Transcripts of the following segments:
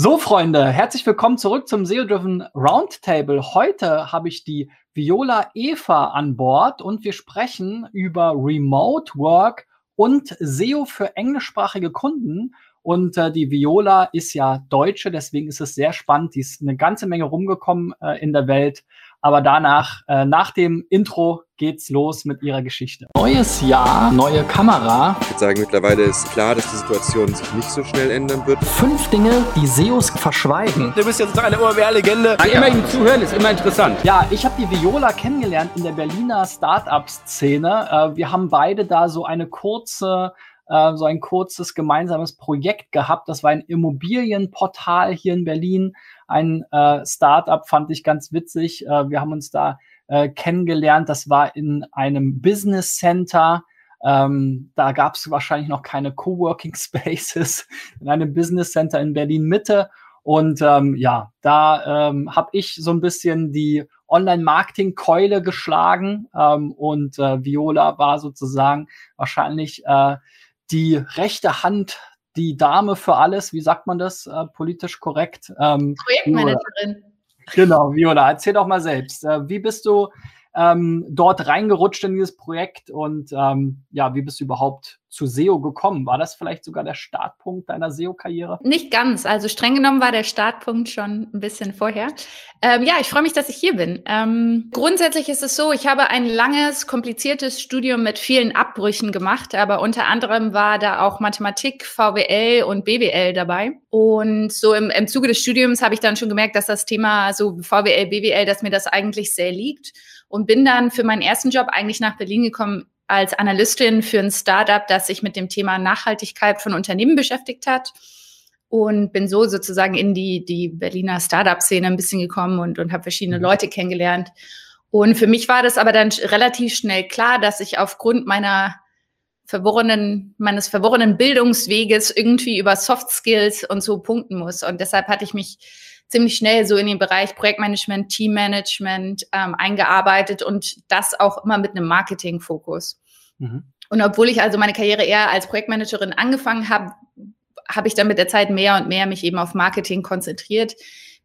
So, Freunde, herzlich willkommen zurück zum SEO-Driven Roundtable. Heute habe ich die Viola Eva an Bord und wir sprechen über Remote Work und SEO für englischsprachige Kunden. Und äh, die Viola ist ja Deutsche, deswegen ist es sehr spannend. Die ist eine ganze Menge rumgekommen äh, in der Welt. Aber danach, äh, nach dem Intro, geht's los mit ihrer Geschichte. Neues Jahr, neue Kamera. Ich würde sagen, mittlerweile ist klar, dass die Situation sich nicht so schnell ändern wird. Fünf Dinge, die SEOs verschweigen. Du bist jetzt eine OMR-Legende. Ja. Immer ihm zuhören ist immer interessant. Ja, ich habe die Viola kennengelernt in der Berliner Startup-Szene. Äh, wir haben beide da so eine kurze äh, so ein kurzes gemeinsames Projekt gehabt. Das war ein Immobilienportal hier in Berlin. Ein äh, Startup fand ich ganz witzig. Äh, wir haben uns da äh, kennengelernt. Das war in einem Business Center. Ähm, da gab es wahrscheinlich noch keine Coworking Spaces in einem Business Center in Berlin Mitte. Und ähm, ja, da ähm, habe ich so ein bisschen die Online-Marketing-Keule geschlagen ähm, und äh, Viola war sozusagen wahrscheinlich äh, die rechte Hand, die Dame für alles, wie sagt man das äh, politisch korrekt? Ähm, Projektmanagerin. Genau, Viola, erzähl doch mal selbst. Äh, wie bist du ähm, dort reingerutscht in dieses Projekt und ähm, ja, wie bist du überhaupt zu SEO gekommen? War das vielleicht sogar der Startpunkt deiner SEO-Karriere? Nicht ganz. Also streng genommen war der Startpunkt schon ein bisschen vorher. Ähm, ja, ich freue mich, dass ich hier bin. Ähm, grundsätzlich ist es so, ich habe ein langes, kompliziertes Studium mit vielen Abbrüchen gemacht, aber unter anderem war da auch Mathematik, VWL und BWL dabei. Und so im, im Zuge des Studiums habe ich dann schon gemerkt, dass das Thema so VWL, BWL, dass mir das eigentlich sehr liegt und bin dann für meinen ersten Job eigentlich nach Berlin gekommen als Analystin für ein Startup, das sich mit dem Thema Nachhaltigkeit von Unternehmen beschäftigt hat und bin so sozusagen in die, die Berliner Startup-Szene ein bisschen gekommen und, und habe verschiedene mhm. Leute kennengelernt. Und für mich war das aber dann relativ schnell klar, dass ich aufgrund meiner verworrenen, meines verworrenen Bildungsweges irgendwie über Soft Skills und so punkten muss. Und deshalb hatte ich mich ziemlich schnell so in den Bereich Projektmanagement, Teammanagement ähm, eingearbeitet und das auch immer mit einem Marketing-Fokus. Mhm. Und obwohl ich also meine Karriere eher als Projektmanagerin angefangen habe, habe ich dann mit der Zeit mehr und mehr mich eben auf Marketing konzentriert,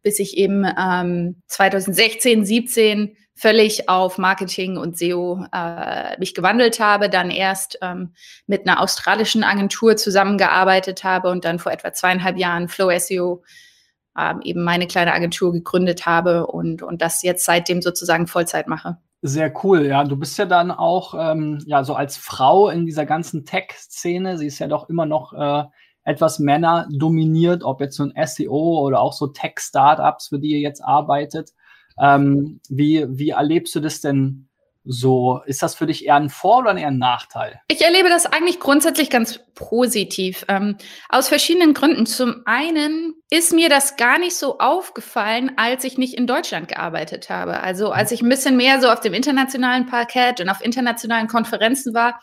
bis ich eben ähm, 2016, 17 völlig auf Marketing und SEO äh, mich gewandelt habe, dann erst ähm, mit einer australischen Agentur zusammengearbeitet habe und dann vor etwa zweieinhalb Jahren Flow SEO ähm, eben meine kleine Agentur gegründet habe und, und das jetzt seitdem sozusagen Vollzeit mache. Sehr cool, ja. Du bist ja dann auch, ähm, ja, so als Frau in dieser ganzen Tech-Szene, sie ist ja doch immer noch äh, etwas Männer dominiert, ob jetzt so ein SEO oder auch so Tech-Startups, für die ihr jetzt arbeitet. Ähm, wie, wie erlebst du das denn so, ist das für dich eher ein Vor- oder eher ein Nachteil? Ich erlebe das eigentlich grundsätzlich ganz positiv. Ähm, aus verschiedenen Gründen. Zum einen ist mir das gar nicht so aufgefallen, als ich nicht in Deutschland gearbeitet habe. Also als ich ein bisschen mehr so auf dem internationalen Parkett und auf internationalen Konferenzen war.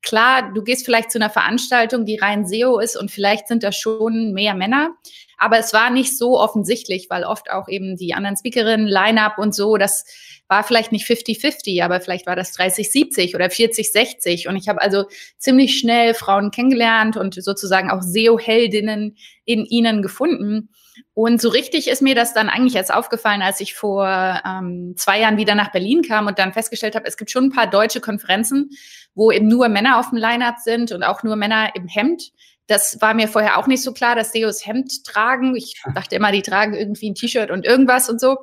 Klar, du gehst vielleicht zu einer Veranstaltung, die rein SEO ist und vielleicht sind da schon mehr Männer. Aber es war nicht so offensichtlich, weil oft auch eben die anderen Speakerinnen, Line-up und so, das war vielleicht nicht 50-50, aber vielleicht war das 30-70 oder 40-60. Und ich habe also ziemlich schnell Frauen kennengelernt und sozusagen auch SEO-Heldinnen in ihnen gefunden. Und so richtig ist mir das dann eigentlich erst aufgefallen, als ich vor ähm, zwei Jahren wieder nach Berlin kam und dann festgestellt habe, es gibt schon ein paar deutsche Konferenzen, wo eben nur Männer auf dem Line-up sind und auch nur Männer im Hemd. Das war mir vorher auch nicht so klar, dass SEOs Hemd tragen. Ich dachte immer, die tragen irgendwie ein T-Shirt und irgendwas und so.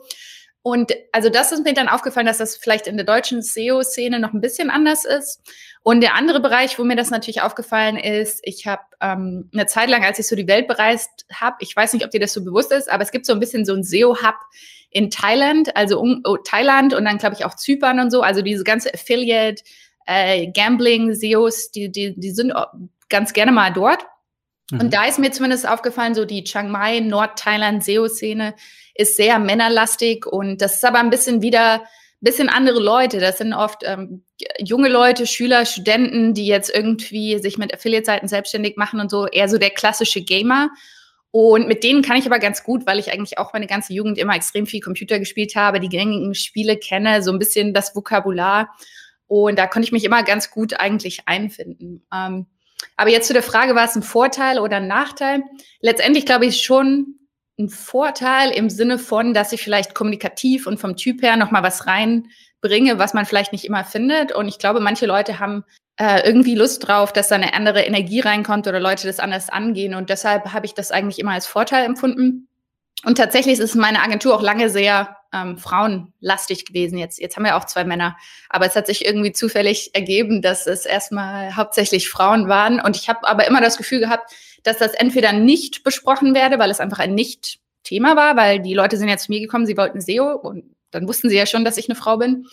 Und also das ist mir dann aufgefallen, dass das vielleicht in der deutschen SEO-Szene noch ein bisschen anders ist. Und der andere Bereich, wo mir das natürlich aufgefallen ist, ich habe ähm, eine Zeit lang, als ich so die Welt bereist habe, ich weiß nicht, ob dir das so bewusst ist, aber es gibt so ein bisschen so ein SEO-Hub in Thailand, also um, oh, Thailand und dann glaube ich auch Zypern und so. Also diese ganze Affiliate, äh, Gambling, SEOs, die, die, die sind ganz gerne mal dort. Mhm. Und da ist mir zumindest aufgefallen, so die Chiang Mai, Nord-Thailand SEO-Szene ist sehr männerlastig und das ist aber ein bisschen wieder bisschen andere Leute. Das sind oft ähm, junge Leute, Schüler, Studenten, die jetzt irgendwie sich mit Affiliate-Seiten selbstständig machen und so, eher so der klassische Gamer. Und mit denen kann ich aber ganz gut, weil ich eigentlich auch meine ganze Jugend immer extrem viel Computer gespielt habe, die gängigen Spiele kenne, so ein bisschen das Vokabular. Und da konnte ich mich immer ganz gut eigentlich einfinden. Ähm, aber jetzt zu der Frage, war es ein Vorteil oder ein Nachteil? Letztendlich glaube ich schon, ein Vorteil im Sinne von, dass ich vielleicht kommunikativ und vom Typ her nochmal was reinbringe, was man vielleicht nicht immer findet. Und ich glaube, manche Leute haben äh, irgendwie Lust drauf, dass da eine andere Energie reinkommt oder Leute das anders angehen. Und deshalb habe ich das eigentlich immer als Vorteil empfunden. Und tatsächlich ist meine Agentur auch lange sehr ähm, frauenlastig gewesen. Jetzt, jetzt haben wir auch zwei Männer. Aber es hat sich irgendwie zufällig ergeben, dass es erstmal hauptsächlich Frauen waren. Und ich habe aber immer das Gefühl gehabt, dass das entweder nicht besprochen werde, weil es einfach ein Nicht-Thema war, weil die Leute sind ja zu mir gekommen, sie wollten SEO und dann wussten sie ja schon, dass ich eine Frau bin.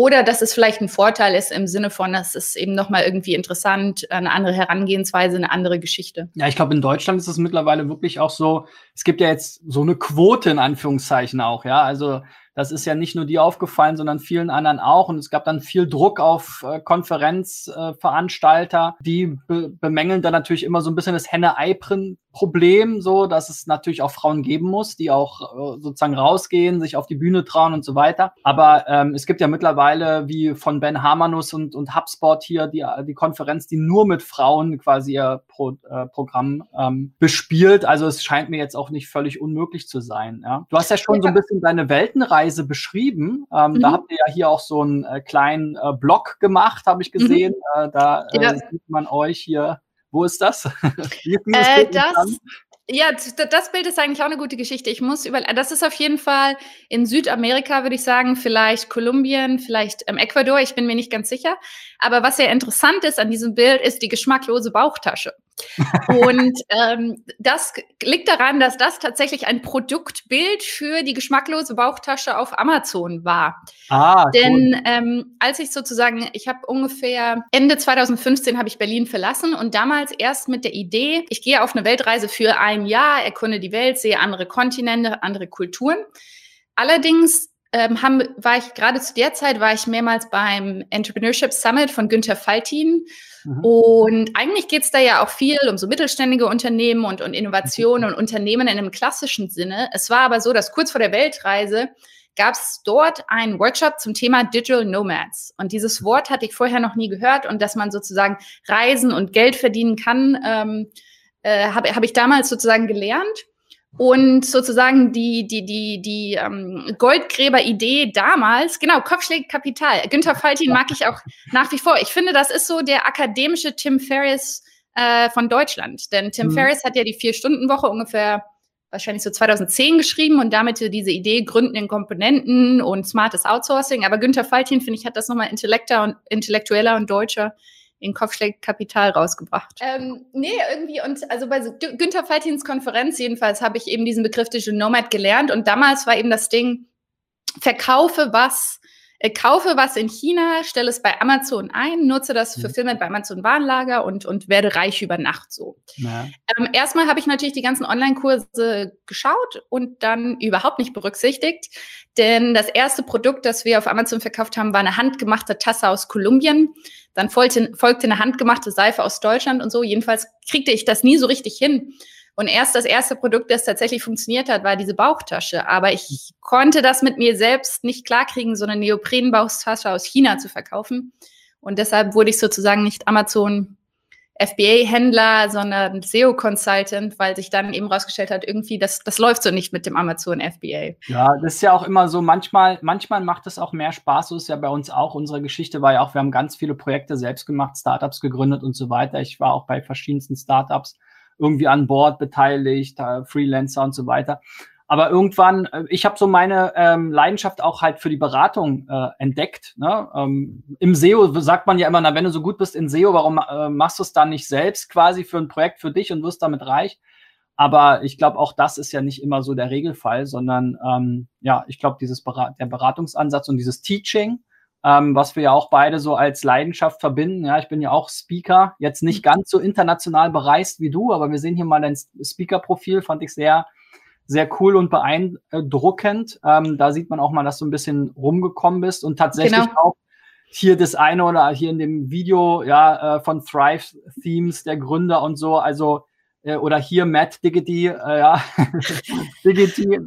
Oder dass es vielleicht ein Vorteil ist im Sinne von, dass es eben nochmal irgendwie interessant, eine andere Herangehensweise, eine andere Geschichte. Ja, ich glaube, in Deutschland ist es mittlerweile wirklich auch so, es gibt ja jetzt so eine Quote in Anführungszeichen auch, ja. Also das ist ja nicht nur dir aufgefallen, sondern vielen anderen auch. Und es gab dann viel Druck auf äh, Konferenzveranstalter, äh, die be bemängeln dann natürlich immer so ein bisschen das Henne-Ei-Problem, so dass es natürlich auch Frauen geben muss, die auch äh, sozusagen rausgehen, sich auf die Bühne trauen und so weiter. Aber ähm, es gibt ja mittlerweile wie von Ben Hamanus und, und HubSpot hier die, die Konferenz, die nur mit Frauen quasi ihr Pro, äh, Programm ähm, bespielt. Also es scheint mir jetzt auch nicht völlig unmöglich zu sein. Ja? Du hast ja schon so ein bisschen deine Weltenreise Reise beschrieben. Ähm, mhm. Da habt ihr ja hier auch so einen äh, kleinen äh, Blog gemacht, habe ich mhm. gesehen. Mhm. Äh, da ja. sieht man euch hier. Wo ist das? das, das ja, das Bild ist eigentlich auch eine gute Geschichte. Ich muss über, das ist auf jeden Fall in Südamerika, würde ich sagen, vielleicht Kolumbien, vielleicht ähm, Ecuador, ich bin mir nicht ganz sicher. Aber was sehr interessant ist an diesem Bild, ist die geschmacklose Bauchtasche. Und ähm, das liegt daran, dass das tatsächlich ein Produktbild für die geschmacklose Bauchtasche auf Amazon war. Ah, Denn cool. ähm, als ich sozusagen, ich habe ungefähr Ende 2015 habe ich Berlin verlassen und damals erst mit der Idee, ich gehe auf eine Weltreise für ein Jahr, erkunde die Welt, sehe andere Kontinente, andere Kulturen. Allerdings ähm, haben, war ich gerade zu der Zeit, war ich mehrmals beim Entrepreneurship Summit von Günther Faltin. Mhm. Und eigentlich geht es da ja auch viel um so mittelständige Unternehmen und, und Innovationen und Unternehmen in einem klassischen Sinne. Es war aber so, dass kurz vor der Weltreise gab es dort einen Workshop zum Thema Digital Nomads. Und dieses Wort hatte ich vorher noch nie gehört und dass man sozusagen reisen und Geld verdienen kann, ähm, äh, habe hab ich damals sozusagen gelernt. Und sozusagen die, die, die, die ähm, Goldgräber-Idee damals, genau, Kopfschlägkapital. Günther Faltin mag ich auch nach wie vor. Ich finde, das ist so der akademische Tim Ferriss äh, von Deutschland. Denn Tim mhm. Ferriss hat ja die Vier-Stunden-Woche ungefähr wahrscheinlich so 2010 geschrieben und damit diese Idee Gründen in Komponenten und smartes Outsourcing. Aber Günther Faltin, finde ich, hat das nochmal und, intellektueller und deutscher in Kopfschläg Kapital rausgebracht. Ähm, nee, irgendwie, und also bei Günther Faltins Konferenz jedenfalls habe ich eben diesen Begriff Digital Nomad gelernt und damals war eben das Ding, verkaufe was, kaufe was in China, stelle es bei Amazon ein, nutze das für mhm. Filme bei Amazon Warenlager und, und werde reich über Nacht so. Ja. Ähm, erstmal habe ich natürlich die ganzen Online-Kurse geschaut und dann überhaupt nicht berücksichtigt, denn das erste Produkt, das wir auf Amazon verkauft haben, war eine handgemachte Tasse aus Kolumbien. Dann folgte, folgte eine handgemachte Seife aus Deutschland und so. Jedenfalls kriegte ich das nie so richtig hin. Und erst das erste Produkt, das tatsächlich funktioniert hat, war diese Bauchtasche. Aber ich konnte das mit mir selbst nicht klarkriegen, so eine Neoprenbauchtasche aus China zu verkaufen. Und deshalb wurde ich sozusagen nicht Amazon FBA-Händler, sondern SEO-Consultant, weil sich dann eben rausgestellt hat, irgendwie, das, das läuft so nicht mit dem Amazon FBA. Ja, das ist ja auch immer so, manchmal, manchmal macht es auch mehr Spaß, so ist ja bei uns auch. Unsere Geschichte war ja auch, wir haben ganz viele Projekte selbst gemacht, Startups gegründet und so weiter. Ich war auch bei verschiedensten Startups irgendwie an Bord beteiligt, Freelancer und so weiter. Aber irgendwann, äh, ich habe so meine ähm, Leidenschaft auch halt für die Beratung äh, entdeckt. Ne? Ähm, Im SEO sagt man ja immer, na, wenn du so gut bist in SEO, warum äh, machst du es dann nicht selbst quasi für ein Projekt für dich und wirst damit reich? Aber ich glaube, auch das ist ja nicht immer so der Regelfall, sondern ähm, ja, ich glaube, dieses Berat der Beratungsansatz und dieses Teaching, ähm, was wir ja auch beide so als Leidenschaft verbinden. Ja, ich bin ja auch Speaker, jetzt nicht mhm. ganz so international bereist wie du, aber wir sehen hier mal dein Speaker-Profil, fand ich sehr sehr cool und beeindruckend. Ähm, da sieht man auch mal, dass du ein bisschen rumgekommen bist und tatsächlich genau. auch hier das eine oder hier in dem Video ja äh, von Thrive Themes der Gründer und so, also äh, oder hier Matt Diggity, äh, ja, Diggity,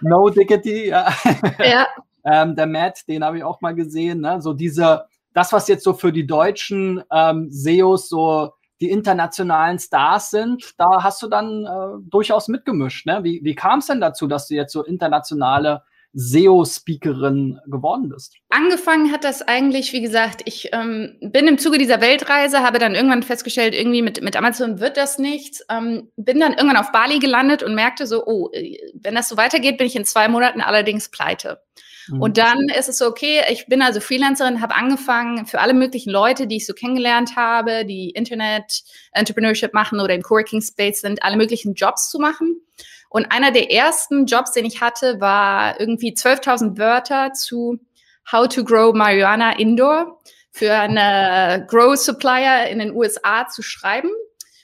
No Diggity, ja. ja. Ähm, der Matt, den habe ich auch mal gesehen, ne? so diese, das was jetzt so für die deutschen ähm, SEOs so die internationalen Stars sind, da hast du dann äh, durchaus mitgemischt. Ne? Wie, wie kam es denn dazu, dass du jetzt so internationale SEO-Speakerin geworden bist? Angefangen hat das eigentlich, wie gesagt, ich ähm, bin im Zuge dieser Weltreise, habe dann irgendwann festgestellt, irgendwie mit, mit Amazon wird das nichts. Ähm, bin dann irgendwann auf Bali gelandet und merkte so, oh, äh, wenn das so weitergeht, bin ich in zwei Monaten allerdings pleite. Mhm. Und dann ist es so, okay, ich bin also Freelancerin, habe angefangen, für alle möglichen Leute, die ich so kennengelernt habe, die Internet Entrepreneurship machen oder im Coworking Space sind, alle möglichen Jobs zu machen. Und einer der ersten Jobs, den ich hatte, war irgendwie 12.000 Wörter zu How to Grow Marijuana Indoor für eine Grow Supplier in den USA zu schreiben.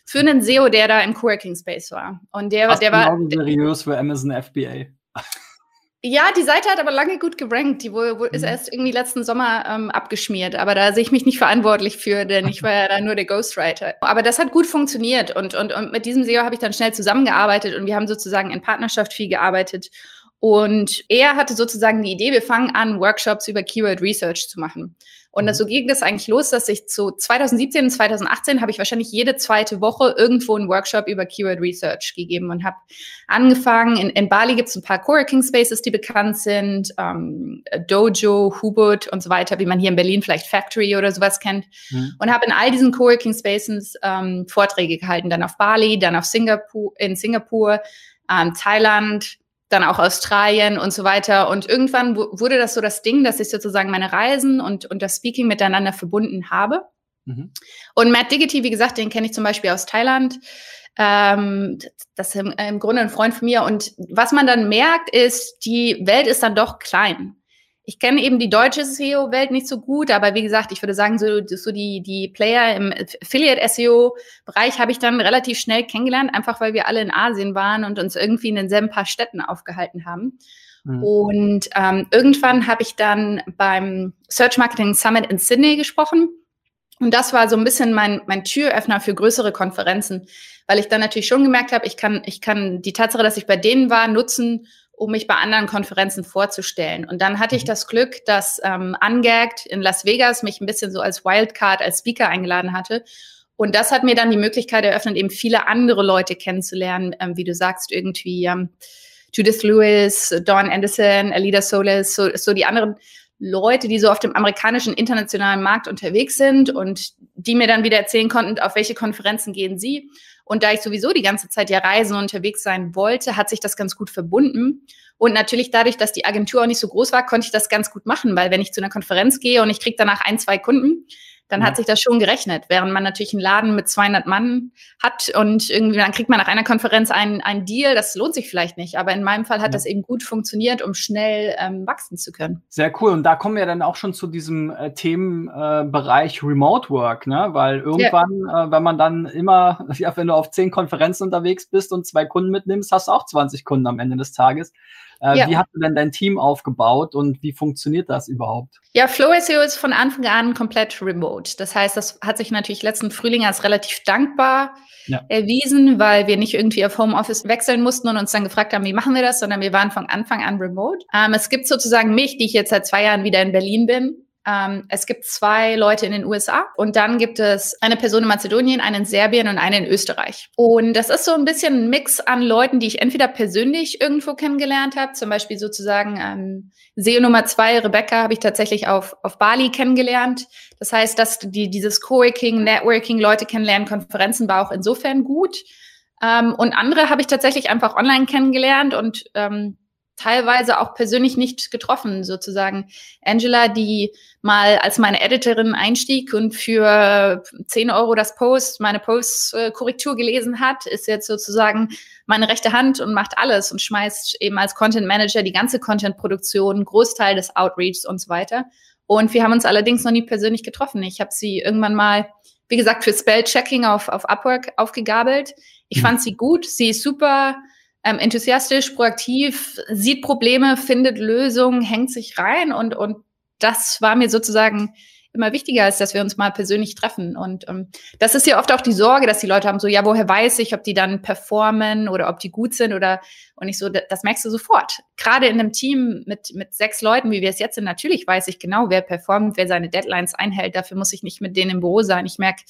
Für einen SEO, der da im Coworking Space war. Und der, der war. seriös für Amazon FBA. Ja, die Seite hat aber lange gut gerankt. Die wohl, wohl ist mhm. erst irgendwie letzten Sommer ähm, abgeschmiert. Aber da sehe ich mich nicht verantwortlich für, denn ich war ja da nur der Ghostwriter. Aber das hat gut funktioniert und, und, und mit diesem SEO habe ich dann schnell zusammengearbeitet und wir haben sozusagen in Partnerschaft viel gearbeitet. Und er hatte sozusagen die Idee, wir fangen an, Workshops über Keyword Research zu machen. Und mhm. so ging das eigentlich los, dass ich zu 2017 und 2018 habe ich wahrscheinlich jede zweite Woche irgendwo einen Workshop über Keyword Research gegeben und habe angefangen. In, in Bali gibt es ein paar Coworking Spaces, die bekannt sind, ähm, Dojo, Hubut und so weiter, wie man hier in Berlin vielleicht Factory oder sowas kennt. Mhm. Und habe in all diesen Coworking Spaces ähm, Vorträge gehalten, dann auf Bali, dann auf Singapur, in Singapur, ähm, Thailand, dann auch Australien und so weiter. Und irgendwann wurde das so das Ding, dass ich sozusagen meine Reisen und, und das Speaking miteinander verbunden habe. Mhm. Und Matt Diggity, wie gesagt, den kenne ich zum Beispiel aus Thailand. Ähm, das ist im, im Grunde ein Freund von mir. Und was man dann merkt, ist, die Welt ist dann doch klein ich kenne eben die deutsche SEO-Welt nicht so gut, aber wie gesagt, ich würde sagen, so, so die, die Player im Affiliate-SEO-Bereich habe ich dann relativ schnell kennengelernt, einfach weil wir alle in Asien waren und uns irgendwie in denselben paar Städten aufgehalten haben. Mhm. Und ähm, irgendwann habe ich dann beim Search Marketing Summit in Sydney gesprochen. Und das war so ein bisschen mein, mein Türöffner für größere Konferenzen, weil ich dann natürlich schon gemerkt habe, ich kann, ich kann die Tatsache, dass ich bei denen war, nutzen, um mich bei anderen Konferenzen vorzustellen. Und dann hatte ich mhm. das Glück, dass ähm, Ungagged in Las Vegas mich ein bisschen so als Wildcard, als Speaker eingeladen hatte. Und das hat mir dann die Möglichkeit eröffnet, eben viele andere Leute kennenzulernen, ähm, wie du sagst, irgendwie ähm, Judith Lewis, Dawn Anderson, Alida Solis, so, so die anderen Leute, die so auf dem amerikanischen internationalen Markt unterwegs sind und die mir dann wieder erzählen konnten, auf welche Konferenzen gehen sie. Und da ich sowieso die ganze Zeit ja reisen und unterwegs sein wollte, hat sich das ganz gut verbunden. Und natürlich dadurch, dass die Agentur auch nicht so groß war, konnte ich das ganz gut machen, weil wenn ich zu einer Konferenz gehe und ich kriege danach ein, zwei Kunden, dann ja. hat sich das schon gerechnet. Während man natürlich einen Laden mit 200 Mann hat und irgendwie dann kriegt man nach einer Konferenz einen, einen Deal, das lohnt sich vielleicht nicht. Aber in meinem Fall hat ja. das eben gut funktioniert, um schnell ähm, wachsen zu können. Sehr cool. Und da kommen wir dann auch schon zu diesem äh, Themenbereich äh, Remote Work, ne? Weil irgendwann, ja. äh, wenn man dann immer, ja, wenn du auf zehn Konferenzen unterwegs bist und zwei Kunden mitnimmst, hast du auch 20 Kunden am Ende des Tages. Äh, ja. Wie hast du denn dein Team aufgebaut und wie funktioniert das überhaupt? Ja, Flow SEO ist von Anfang an komplett remote. Das heißt, das hat sich natürlich letzten Frühling als relativ dankbar ja. erwiesen, weil wir nicht irgendwie auf Homeoffice wechseln mussten und uns dann gefragt haben, wie machen wir das, sondern wir waren von Anfang an remote. Ähm, es gibt sozusagen mich, die ich jetzt seit zwei Jahren wieder in Berlin bin, ähm, es gibt zwei Leute in den USA und dann gibt es eine Person in Mazedonien, einen in Serbien und einen in Österreich. Und das ist so ein bisschen ein Mix an Leuten, die ich entweder persönlich irgendwo kennengelernt habe, zum Beispiel sozusagen ähm, SEO Nummer zwei, Rebecca, habe ich tatsächlich auf, auf Bali kennengelernt. Das heißt, dass die, dieses Coworking, Networking, Leute kennenlernen, Konferenzen war auch insofern gut. Ähm, und andere habe ich tatsächlich einfach online kennengelernt und ähm, teilweise auch persönlich nicht getroffen, sozusagen. Angela, die mal als meine Editorin einstieg und für 10 Euro das Post, meine Post-Korrektur gelesen hat, ist jetzt sozusagen meine rechte Hand und macht alles und schmeißt eben als Content Manager die ganze Content-Produktion, Großteil des Outreachs und so weiter. Und wir haben uns allerdings noch nie persönlich getroffen. Ich habe sie irgendwann mal, wie gesagt, für Spell-Checking auf, auf Upwork aufgegabelt. Ich mhm. fand sie gut, sie ist super ähm, enthusiastisch, proaktiv, sieht Probleme, findet Lösungen, hängt sich rein und, und das war mir sozusagen immer wichtiger ist, dass wir uns mal persönlich treffen. Und ähm, das ist ja oft auch die Sorge, dass die Leute haben so, ja, woher weiß ich, ob die dann performen oder ob die gut sind oder und ich so, das merkst du sofort. Gerade in einem Team mit, mit sechs Leuten, wie wir es jetzt sind, natürlich weiß ich genau, wer performt, wer seine Deadlines einhält. Dafür muss ich nicht mit denen im Büro sein. Ich merke,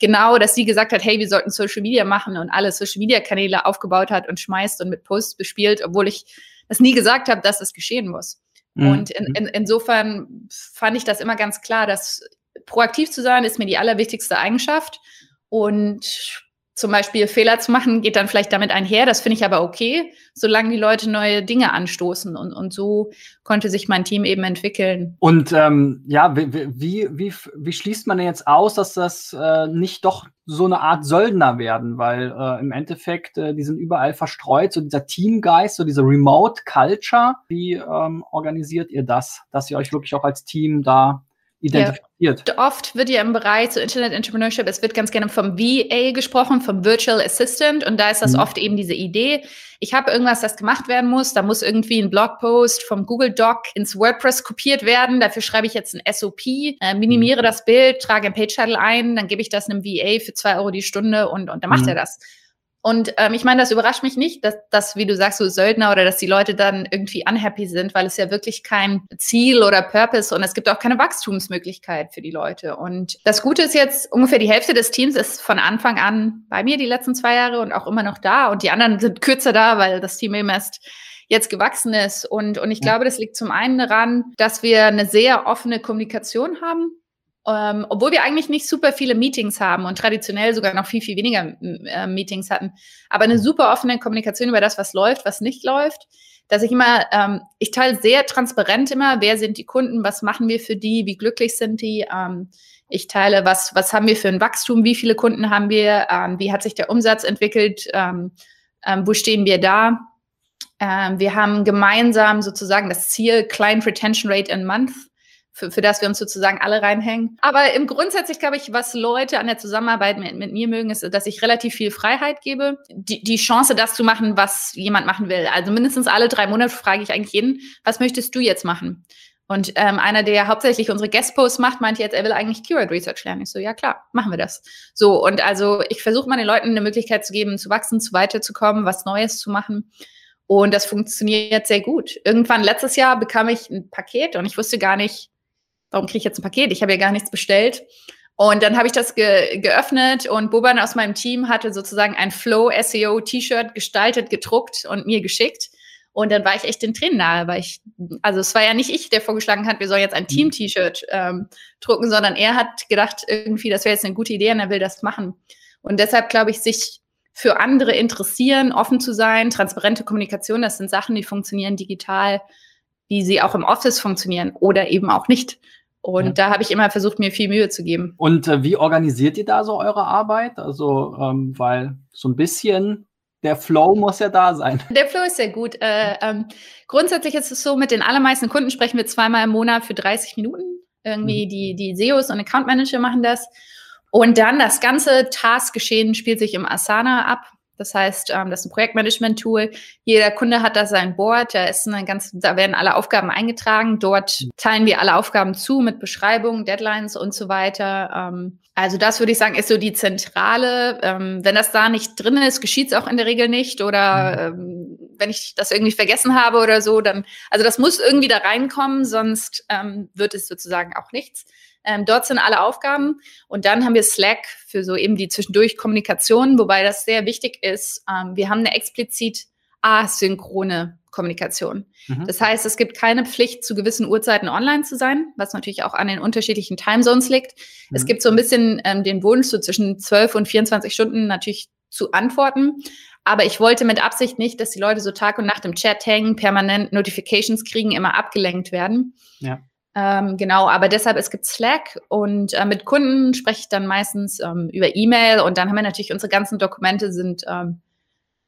genau, dass sie gesagt hat, hey, wir sollten Social Media machen und alle Social Media Kanäle aufgebaut hat und schmeißt und mit Posts bespielt, obwohl ich das nie gesagt habe, dass es geschehen muss. Mhm. Und in, in, insofern fand ich das immer ganz klar, dass proaktiv zu sein ist mir die allerwichtigste Eigenschaft. Und zum Beispiel Fehler zu machen, geht dann vielleicht damit einher. Das finde ich aber okay, solange die Leute neue Dinge anstoßen. Und, und so konnte sich mein Team eben entwickeln. Und ähm, ja, wie, wie, wie, wie schließt man denn jetzt aus, dass das äh, nicht doch so eine Art Söldner werden? Weil äh, im Endeffekt, äh, die sind überall verstreut, so dieser Teamgeist, so diese Remote Culture. Wie ähm, organisiert ihr das, dass ihr euch wirklich auch als Team da identifiziert. Ja. Oft wird ja im Bereich so Internet Entrepreneurship, es wird ganz gerne vom VA gesprochen, vom Virtual Assistant und da ist das mhm. oft eben diese Idee, ich habe irgendwas, das gemacht werden muss, da muss irgendwie ein Blogpost vom Google Doc ins WordPress kopiert werden, dafür schreibe ich jetzt ein SOP, äh, minimiere mhm. das Bild, trage ein Page-Title ein, dann gebe ich das einem VA für zwei Euro die Stunde und, und dann macht mhm. er das. Und ähm, ich meine, das überrascht mich nicht, dass, dass, wie du sagst, so Söldner oder dass die Leute dann irgendwie unhappy sind, weil es ja wirklich kein Ziel oder Purpose und es gibt auch keine Wachstumsmöglichkeit für die Leute. Und das Gute ist jetzt, ungefähr die Hälfte des Teams ist von Anfang an bei mir die letzten zwei Jahre und auch immer noch da. Und die anderen sind kürzer da, weil das Team eben erst jetzt gewachsen ist. Und, und ich glaube, das liegt zum einen daran, dass wir eine sehr offene Kommunikation haben ähm, obwohl wir eigentlich nicht super viele Meetings haben und traditionell sogar noch viel, viel weniger äh, Meetings hatten, aber eine super offene Kommunikation über das, was läuft, was nicht läuft, dass ich immer, ähm, ich teile sehr transparent immer, wer sind die Kunden, was machen wir für die, wie glücklich sind die. Ähm, ich teile, was, was haben wir für ein Wachstum, wie viele Kunden haben wir, ähm, wie hat sich der Umsatz entwickelt, ähm, ähm, wo stehen wir da. Wir haben gemeinsam sozusagen das Ziel Client Retention Rate in Month für, für das wir uns sozusagen alle reinhängen. Aber im grundsätzlich glaube ich, was Leute an der Zusammenarbeit mit, mit mir mögen, ist, dass ich relativ viel Freiheit gebe. Die, die Chance, das zu machen, was jemand machen will. Also mindestens alle drei Monate frage ich eigentlich jeden, was möchtest du jetzt machen? Und ähm, einer, der hauptsächlich unsere Guest-Posts macht, meint jetzt, er will eigentlich Keyword Research lernen. Ich so, ja klar, machen wir das. So, und also ich versuche mal den Leuten eine Möglichkeit zu geben, zu wachsen, zu weiterzukommen, was Neues zu machen. Und das funktioniert sehr gut. Irgendwann letztes Jahr bekam ich ein Paket und ich wusste gar nicht, warum kriege ich jetzt ein Paket? Ich habe ja gar nichts bestellt. Und dann habe ich das ge geöffnet und Boban aus meinem Team hatte sozusagen ein Flow SEO T-Shirt gestaltet, gedruckt und mir geschickt. Und dann war ich echt den Tränen nahe, weil ich, also es war ja nicht ich, der vorgeschlagen hat, wir sollen jetzt ein Team-T-Shirt ähm, drucken, sondern er hat gedacht, irgendwie, das wäre jetzt eine gute Idee und er will das machen. Und deshalb glaube ich, sich für andere interessieren, offen zu sein, transparente Kommunikation, das sind Sachen, die funktionieren digital, wie sie auch im Office funktionieren oder eben auch nicht. Und ja. da habe ich immer versucht, mir viel Mühe zu geben. Und äh, wie organisiert ihr da so eure Arbeit? Also, ähm, weil so ein bisschen der Flow muss ja da sein. Der Flow ist sehr gut. Äh, ähm, grundsätzlich ist es so, mit den allermeisten Kunden sprechen wir zweimal im Monat für 30 Minuten. Irgendwie mhm. die, die SEOs und Account Manager machen das. Und dann das ganze Taskgeschehen spielt sich im Asana ab. Das heißt, ähm, das ist ein Projektmanagement-Tool. Jeder Kunde hat da sein Board. Da ist eine ganz, da werden alle Aufgaben eingetragen. Dort teilen wir alle Aufgaben zu mit Beschreibungen, Deadlines und so weiter. Ähm, also das würde ich sagen, ist so die zentrale. Ähm, wenn das da nicht drin ist, geschieht es auch in der Regel nicht. Oder mhm. wenn ich das irgendwie vergessen habe oder so, dann, also das muss irgendwie da reinkommen, sonst wird es sozusagen auch nichts. Ähm, dort sind alle Aufgaben und dann haben wir Slack für so eben die zwischendurch Kommunikation, wobei das sehr wichtig ist. Ähm, wir haben eine explizit asynchrone Kommunikation. Mhm. Das heißt, es gibt keine Pflicht, zu gewissen Uhrzeiten online zu sein, was natürlich auch an den unterschiedlichen Timezones liegt. Mhm. Es gibt so ein bisschen ähm, den Wunsch, so zwischen 12 und 24 Stunden natürlich zu antworten. Aber ich wollte mit Absicht nicht, dass die Leute so Tag und Nacht im Chat hängen, permanent Notifications kriegen, immer abgelenkt werden. Ja. Ähm, genau, aber deshalb, es gibt Slack und äh, mit Kunden spreche ich dann meistens ähm, über E-Mail und dann haben wir natürlich unsere ganzen Dokumente sind ähm,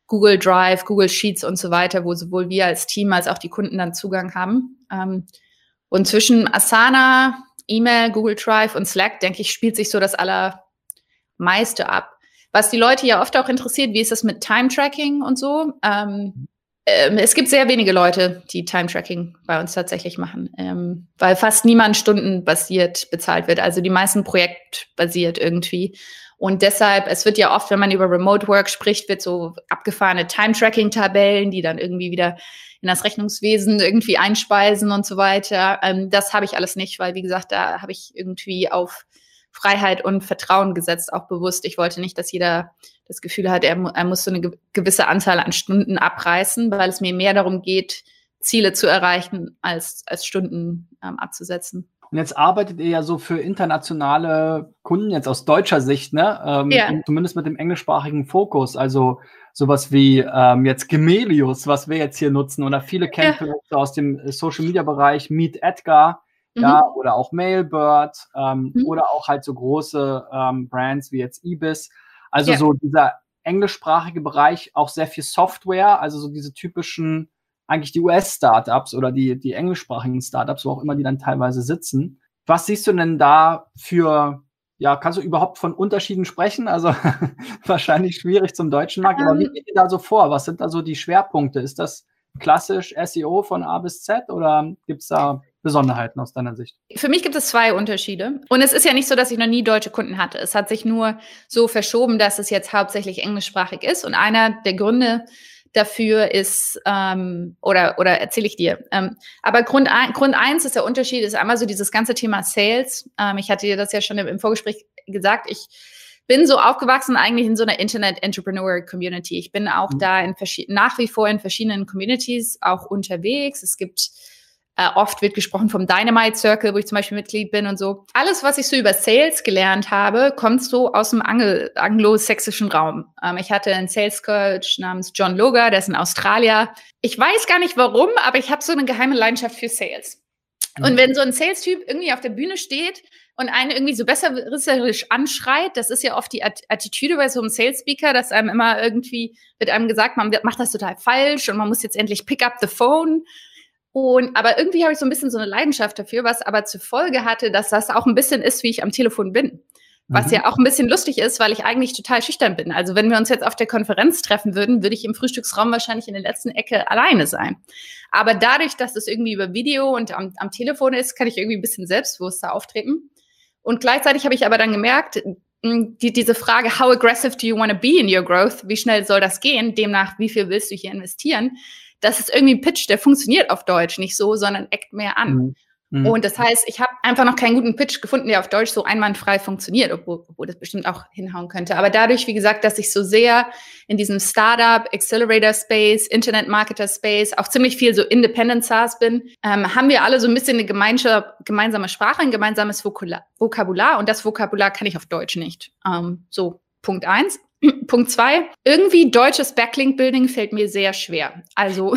Google Drive, Google Sheets und so weiter, wo sowohl wir als Team als auch die Kunden dann Zugang haben. Ähm, und zwischen Asana, E-Mail, Google Drive und Slack, denke ich, spielt sich so das allermeiste ab. Was die Leute ja oft auch interessiert, wie ist das mit Time Tracking und so? Ähm, es gibt sehr wenige Leute, die Time-Tracking bei uns tatsächlich machen, ähm, weil fast niemand stundenbasiert bezahlt wird. Also die meisten projektbasiert irgendwie. Und deshalb, es wird ja oft, wenn man über Remote Work spricht, wird so abgefahrene Time-Tracking-Tabellen, die dann irgendwie wieder in das Rechnungswesen irgendwie einspeisen und so weiter. Ähm, das habe ich alles nicht, weil wie gesagt, da habe ich irgendwie auf Freiheit und Vertrauen gesetzt, auch bewusst. Ich wollte nicht, dass jeder das Gefühl hat, er, er muss so eine gewisse Anzahl an Stunden abreißen, weil es mir mehr darum geht, Ziele zu erreichen, als, als Stunden ähm, abzusetzen. Und jetzt arbeitet ihr ja so für internationale Kunden, jetzt aus deutscher Sicht, ne? Ähm, ja. Zumindest mit dem englischsprachigen Fokus. Also sowas wie ähm, jetzt Gemelius, was wir jetzt hier nutzen, oder viele kennen ja. aus dem Social Media Bereich Meet Edgar, mhm. ja, oder auch Mailbird, ähm, mhm. oder auch halt so große ähm, Brands wie jetzt Ibis. Also ja. so dieser englischsprachige Bereich, auch sehr viel Software, also so diese typischen eigentlich die US-Startups oder die, die englischsprachigen Startups, wo auch immer die dann teilweise sitzen. Was siehst du denn da für, ja, kannst du überhaupt von Unterschieden sprechen? Also wahrscheinlich schwierig zum deutschen Markt, aber wie ähm. geht ihr da so vor? Was sind da so die Schwerpunkte? Ist das klassisch SEO von A bis Z oder gibt es da Besonderheiten aus deiner Sicht? Für mich gibt es zwei Unterschiede. Und es ist ja nicht so, dass ich noch nie deutsche Kunden hatte. Es hat sich nur so verschoben, dass es jetzt hauptsächlich englischsprachig ist. Und einer der Gründe, dafür ist, ähm, oder, oder erzähle ich dir. Ähm, aber Grund, ein, Grund eins ist der Unterschied, ist einmal so dieses ganze Thema Sales. Ähm, ich hatte dir das ja schon im, im Vorgespräch gesagt. Ich bin so aufgewachsen eigentlich in so einer Internet-Entrepreneur-Community. Ich bin auch mhm. da in nach wie vor in verschiedenen Communities auch unterwegs. Es gibt äh, oft wird gesprochen vom Dynamite Circle, wo ich zum Beispiel Mitglied bin und so. Alles, was ich so über Sales gelernt habe, kommt so aus dem Anglo anglosächsischen Raum. Ähm, ich hatte einen Sales Coach namens John Logar, der ist ein Australier. Ich weiß gar nicht warum, aber ich habe so eine geheime Leidenschaft für Sales. Und mhm. wenn so ein Sales-Typ irgendwie auf der Bühne steht und einen irgendwie so besserwisserisch anschreit, das ist ja oft die Attitüde bei so einem Sales-Speaker, dass einem immer irgendwie wird einem gesagt, man macht das total falsch und man muss jetzt endlich pick up the phone. Und aber irgendwie habe ich so ein bisschen so eine Leidenschaft dafür, was aber zur Folge hatte, dass das auch ein bisschen ist, wie ich am Telefon bin. Was mhm. ja auch ein bisschen lustig ist, weil ich eigentlich total schüchtern bin. Also wenn wir uns jetzt auf der Konferenz treffen würden, würde ich im Frühstücksraum wahrscheinlich in der letzten Ecke alleine sein. Aber dadurch, dass es irgendwie über Video und am, am Telefon ist, kann ich irgendwie ein bisschen selbstbewusster auftreten. Und gleichzeitig habe ich aber dann gemerkt, die, diese Frage, how aggressive do you want to be in your growth? Wie schnell soll das gehen? Demnach, wie viel willst du hier investieren? das ist irgendwie ein Pitch, der funktioniert auf Deutsch nicht so, sondern eckt mehr an. Mhm. Mhm. Und das heißt, ich habe einfach noch keinen guten Pitch gefunden, der auf Deutsch so einwandfrei funktioniert, obwohl, obwohl das bestimmt auch hinhauen könnte. Aber dadurch, wie gesagt, dass ich so sehr in diesem Startup, Accelerator Space, Internet Marketer Space, auch ziemlich viel so Independent SaaS bin, ähm, haben wir alle so ein bisschen eine gemeinsame Sprache, ein gemeinsames Vokabular. Und das Vokabular kann ich auf Deutsch nicht. Ähm, so, Punkt eins. Punkt zwei, irgendwie deutsches Backlink-Building fällt mir sehr schwer. Also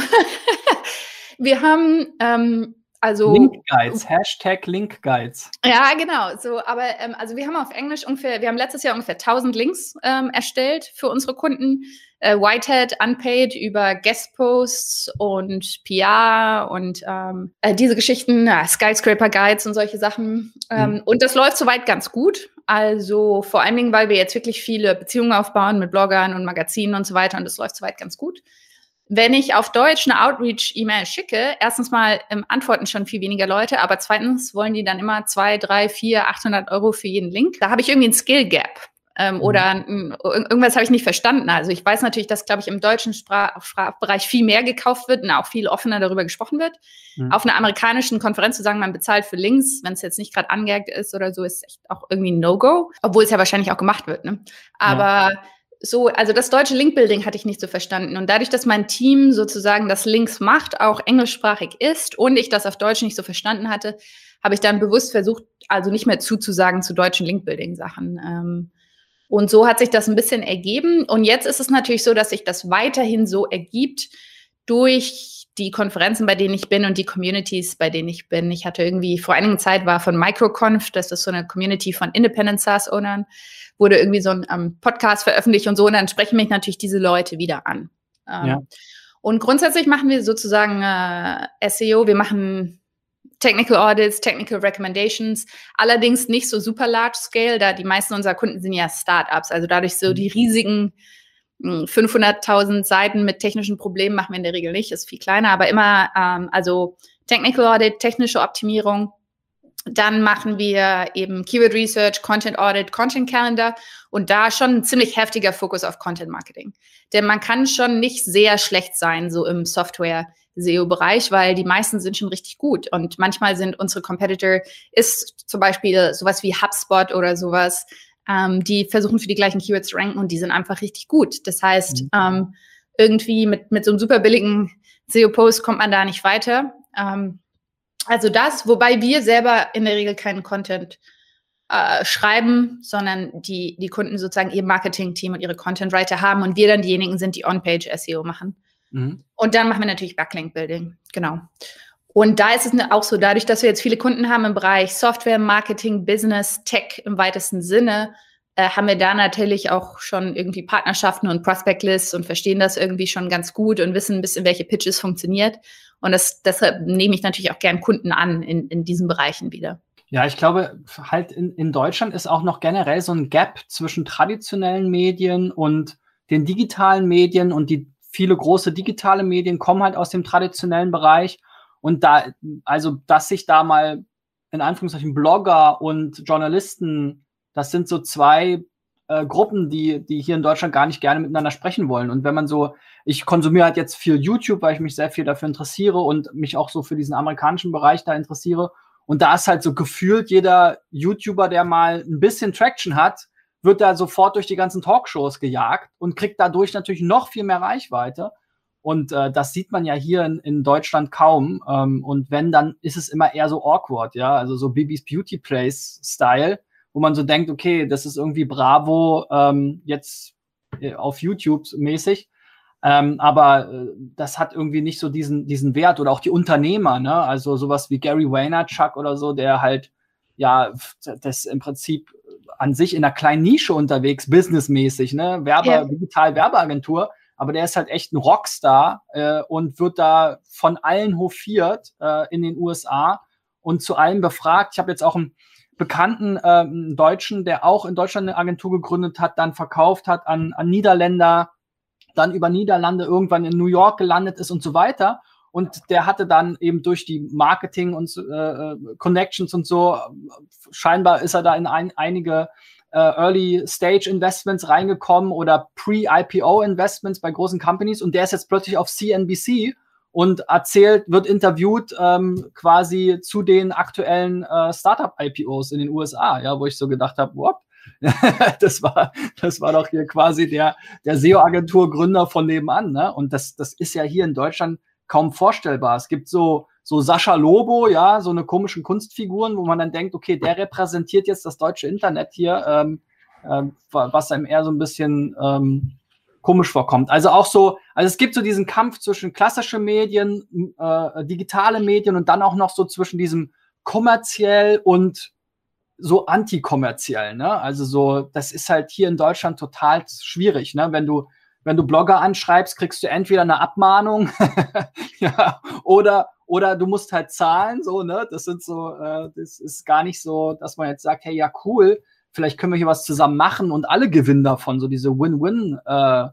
wir haben ähm, also Link Guides, Hashtag Link Guides. Ja, genau. So, aber ähm, also wir haben auf Englisch ungefähr, wir haben letztes Jahr ungefähr 1000 Links ähm, erstellt für unsere Kunden. Äh, Whitehead Unpaid über Guest Posts und PR und ähm, äh, diese Geschichten, ja, Skyscraper Guides und solche Sachen. Ähm, mhm. Und das läuft soweit ganz gut. Also vor allen Dingen, weil wir jetzt wirklich viele Beziehungen aufbauen mit Bloggern und Magazinen und so weiter und das läuft soweit ganz gut. Wenn ich auf Deutsch eine Outreach-E-Mail schicke, erstens mal ähm, antworten schon viel weniger Leute, aber zweitens wollen die dann immer zwei, drei, vier, 800 Euro für jeden Link. Da habe ich irgendwie ein Skill-Gap. Ähm, mhm. Oder ein, irgendwas habe ich nicht verstanden. Also ich weiß natürlich, dass, glaube ich, im deutschen Sprach Sprachbereich viel mehr gekauft wird und auch viel offener darüber gesprochen wird. Mhm. Auf einer amerikanischen Konferenz zu sagen, man bezahlt für Links, wenn es jetzt nicht gerade angehackt ist oder so, ist echt auch irgendwie ein No-Go. Obwohl es ja wahrscheinlich auch gemacht wird. Ne? Aber ja so, also das deutsche Linkbuilding hatte ich nicht so verstanden. Und dadurch, dass mein Team sozusagen das Links macht, auch englischsprachig ist und ich das auf Deutsch nicht so verstanden hatte, habe ich dann bewusst versucht, also nicht mehr zuzusagen zu deutschen Linkbuilding-Sachen. Ähm, und so hat sich das ein bisschen ergeben. Und jetzt ist es natürlich so, dass sich das weiterhin so ergibt durch die Konferenzen, bei denen ich bin und die Communities, bei denen ich bin. Ich hatte irgendwie vor einigen Zeit war von Microconf, das ist so eine Community von Independent SaaS-Ownern, wurde irgendwie so ein ähm, Podcast veröffentlicht und so, und dann sprechen mich natürlich diese Leute wieder an. Ähm, ja. Und grundsätzlich machen wir sozusagen äh, SEO, wir machen Technical Audits, Technical Recommendations, allerdings nicht so super large scale, da die meisten unserer Kunden sind ja Startups, also dadurch so die mhm. riesigen 500.000 hm, Seiten mit technischen Problemen machen wir in der Regel nicht, ist viel kleiner, aber immer, ähm, also Technical Audit, technische Optimierung, dann machen wir eben Keyword Research, Content Audit, Content Calendar und da schon ein ziemlich heftiger Fokus auf Content Marketing. Denn man kann schon nicht sehr schlecht sein, so im Software SEO-Bereich, weil die meisten sind schon richtig gut. Und manchmal sind unsere Competitor, ist zum Beispiel sowas wie HubSpot oder sowas, ähm, die versuchen für die gleichen Keywords zu ranken und die sind einfach richtig gut. Das heißt, mhm. ähm, irgendwie mit, mit so einem super billigen SEO-Post kommt man da nicht weiter. Ähm, also das, wobei wir selber in der Regel keinen Content äh, schreiben, sondern die, die Kunden sozusagen ihr Marketing-Team und ihre Content-Writer haben und wir dann diejenigen sind, die On-Page-SEO machen. Mhm. Und dann machen wir natürlich Backlink-Building, genau. Und da ist es auch so, dadurch, dass wir jetzt viele Kunden haben im Bereich Software, Marketing, Business, Tech im weitesten Sinne, äh, haben wir da natürlich auch schon irgendwie Partnerschaften und Prospect-Lists und verstehen das irgendwie schon ganz gut und wissen ein bisschen, welche Pitches funktioniert. Und das, deshalb nehme ich natürlich auch gern Kunden an in, in diesen Bereichen wieder. Ja, ich glaube, halt in, in Deutschland ist auch noch generell so ein Gap zwischen traditionellen Medien und den digitalen Medien und die viele große digitale Medien kommen halt aus dem traditionellen Bereich und da, also, dass sich da mal in Anführungszeichen Blogger und Journalisten, das sind so zwei äh, Gruppen, die, die hier in Deutschland gar nicht gerne miteinander sprechen wollen. Und wenn man so, ich konsumiere halt jetzt viel YouTube, weil ich mich sehr viel dafür interessiere und mich auch so für diesen amerikanischen Bereich da interessiere. Und da ist halt so gefühlt jeder YouTuber, der mal ein bisschen Traction hat, wird da sofort durch die ganzen Talkshows gejagt und kriegt dadurch natürlich noch viel mehr Reichweite. Und äh, das sieht man ja hier in, in Deutschland kaum. Ähm, und wenn, dann ist es immer eher so awkward, ja, also so Bibis Beauty Place Style, wo man so denkt, okay, das ist irgendwie Bravo ähm, jetzt äh, auf YouTube mäßig. Ähm, aber äh, das hat irgendwie nicht so diesen, diesen Wert oder auch die Unternehmer, ne? Also sowas wie Gary Vaynerchuk oder so, der halt ja das im Prinzip an sich in einer kleinen Nische unterwegs, businessmäßig, ne? Werbe, ja. digital Werbeagentur, aber der ist halt echt ein Rockstar äh, und wird da von allen hofiert äh, in den USA und zu allem befragt. Ich habe jetzt auch einen bekannten äh, Deutschen, der auch in Deutschland eine Agentur gegründet hat, dann verkauft hat an, an Niederländer, dann über Niederlande irgendwann in New York gelandet ist und so weiter. Und der hatte dann eben durch die Marketing und äh, Connections und so, scheinbar ist er da in ein, einige äh, Early Stage Investments reingekommen oder Pre-IPO Investments bei großen Companies und der ist jetzt plötzlich auf CNBC und erzählt, wird interviewt ähm, quasi zu den aktuellen äh, Startup-IPOs in den USA, ja, wo ich so gedacht habe, what? das war, das war doch hier quasi der, der SEO-Agentur-Gründer von nebenan, ne? Und das, das ist ja hier in Deutschland kaum vorstellbar. Es gibt so, so Sascha Lobo, ja, so eine komischen Kunstfiguren, wo man dann denkt, okay, der repräsentiert jetzt das deutsche Internet hier, ähm, ähm, was einem eher so ein bisschen ähm, komisch vorkommt. Also auch so, also es gibt so diesen Kampf zwischen klassische Medien, äh, digitale Medien und dann auch noch so zwischen diesem kommerziell und so antikommerziell, ne? Also so, das ist halt hier in Deutschland total schwierig, ne? Wenn du wenn du Blogger anschreibst, kriegst du entweder eine Abmahnung ja, oder, oder du musst halt zahlen, so, ne? Das sind so, äh, das ist gar nicht so, dass man jetzt sagt, hey, ja, cool, vielleicht können wir hier was zusammen machen und alle gewinnen davon, so diese Win-Win, äh,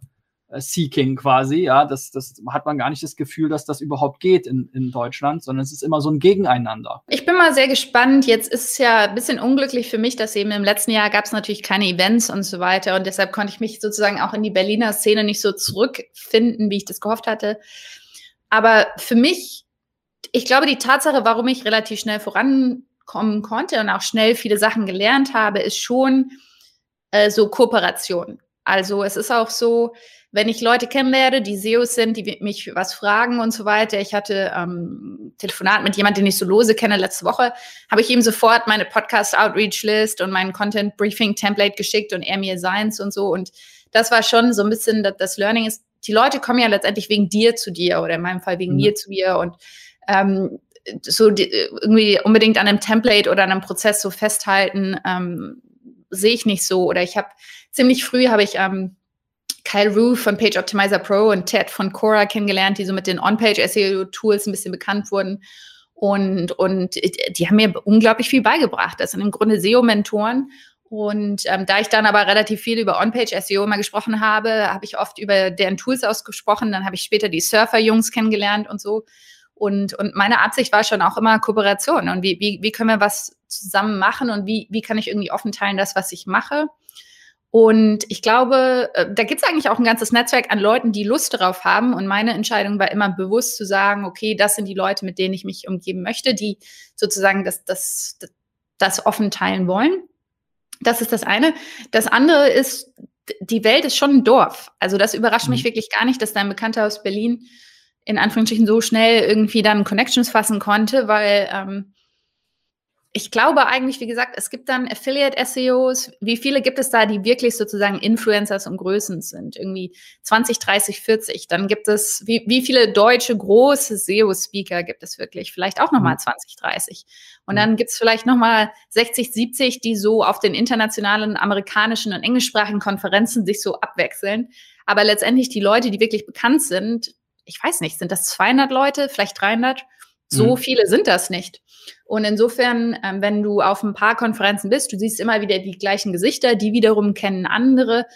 Seeking quasi, ja, das, das hat man gar nicht das Gefühl, dass das überhaupt geht in, in Deutschland, sondern es ist immer so ein Gegeneinander. Ich bin mal sehr gespannt. Jetzt ist es ja ein bisschen unglücklich für mich, dass eben im letzten Jahr gab es natürlich keine Events und so weiter und deshalb konnte ich mich sozusagen auch in die Berliner Szene nicht so zurückfinden, wie ich das gehofft hatte. Aber für mich, ich glaube, die Tatsache, warum ich relativ schnell vorankommen konnte und auch schnell viele Sachen gelernt habe, ist schon äh, so Kooperation. Also es ist auch so, wenn ich Leute kennenlerne, die SEOs sind, die mich was fragen und so weiter. Ich hatte ähm, Telefonat mit jemandem, den ich so lose kenne letzte Woche, habe ich ihm sofort meine Podcast-Outreach-List und mein Content-Briefing-Template geschickt und er mir seins und so. Und das war schon so ein bisschen das, das Learning ist, die Leute kommen ja letztendlich wegen dir zu dir oder in meinem Fall wegen mhm. mir zu mir und ähm, so die, irgendwie unbedingt an einem Template oder an einem Prozess so festhalten, ähm, sehe ich nicht so. Oder ich habe ziemlich früh habe ich ähm, Kyle Rue von Page Optimizer Pro und Ted von Cora kennengelernt, die so mit den On-Page-SEO-Tools ein bisschen bekannt wurden. Und, und die haben mir unglaublich viel beigebracht. Das sind im Grunde SEO-Mentoren. Und ähm, da ich dann aber relativ viel über On-Page-SEO immer gesprochen habe, habe ich oft über deren Tools ausgesprochen. Dann habe ich später die Surfer-Jungs kennengelernt und so. Und, und meine Absicht war schon auch immer Kooperation und wie, wie, wie können wir was zusammen machen und wie, wie kann ich irgendwie offen teilen, das, was ich mache. Und ich glaube, äh, da gibt es eigentlich auch ein ganzes Netzwerk an Leuten, die Lust darauf haben. Und meine Entscheidung war immer bewusst zu sagen, okay, das sind die Leute, mit denen ich mich umgeben möchte, die sozusagen das, das, das offen teilen wollen. Das ist das eine. Das andere ist, die Welt ist schon ein Dorf. Also das überrascht mhm. mich wirklich gar nicht, dass dein Bekannter aus Berlin in Anführungsstrichen so schnell irgendwie dann Connections fassen konnte, weil ähm, ich glaube eigentlich, wie gesagt, es gibt dann Affiliate-SEOs. Wie viele gibt es da, die wirklich sozusagen Influencers und Größen sind? Irgendwie 20, 30, 40. Dann gibt es, wie, wie viele deutsche große SEO-Speaker gibt es wirklich? Vielleicht auch nochmal 20, 30. Und mhm. dann gibt es vielleicht nochmal 60, 70, die so auf den internationalen amerikanischen und englischsprachigen Konferenzen sich so abwechseln. Aber letztendlich die Leute, die wirklich bekannt sind, ich weiß nicht, sind das 200 Leute, vielleicht 300? So mhm. viele sind das nicht. Und insofern, ähm, wenn du auf ein paar Konferenzen bist, du siehst immer wieder die gleichen Gesichter, die wiederum kennen andere.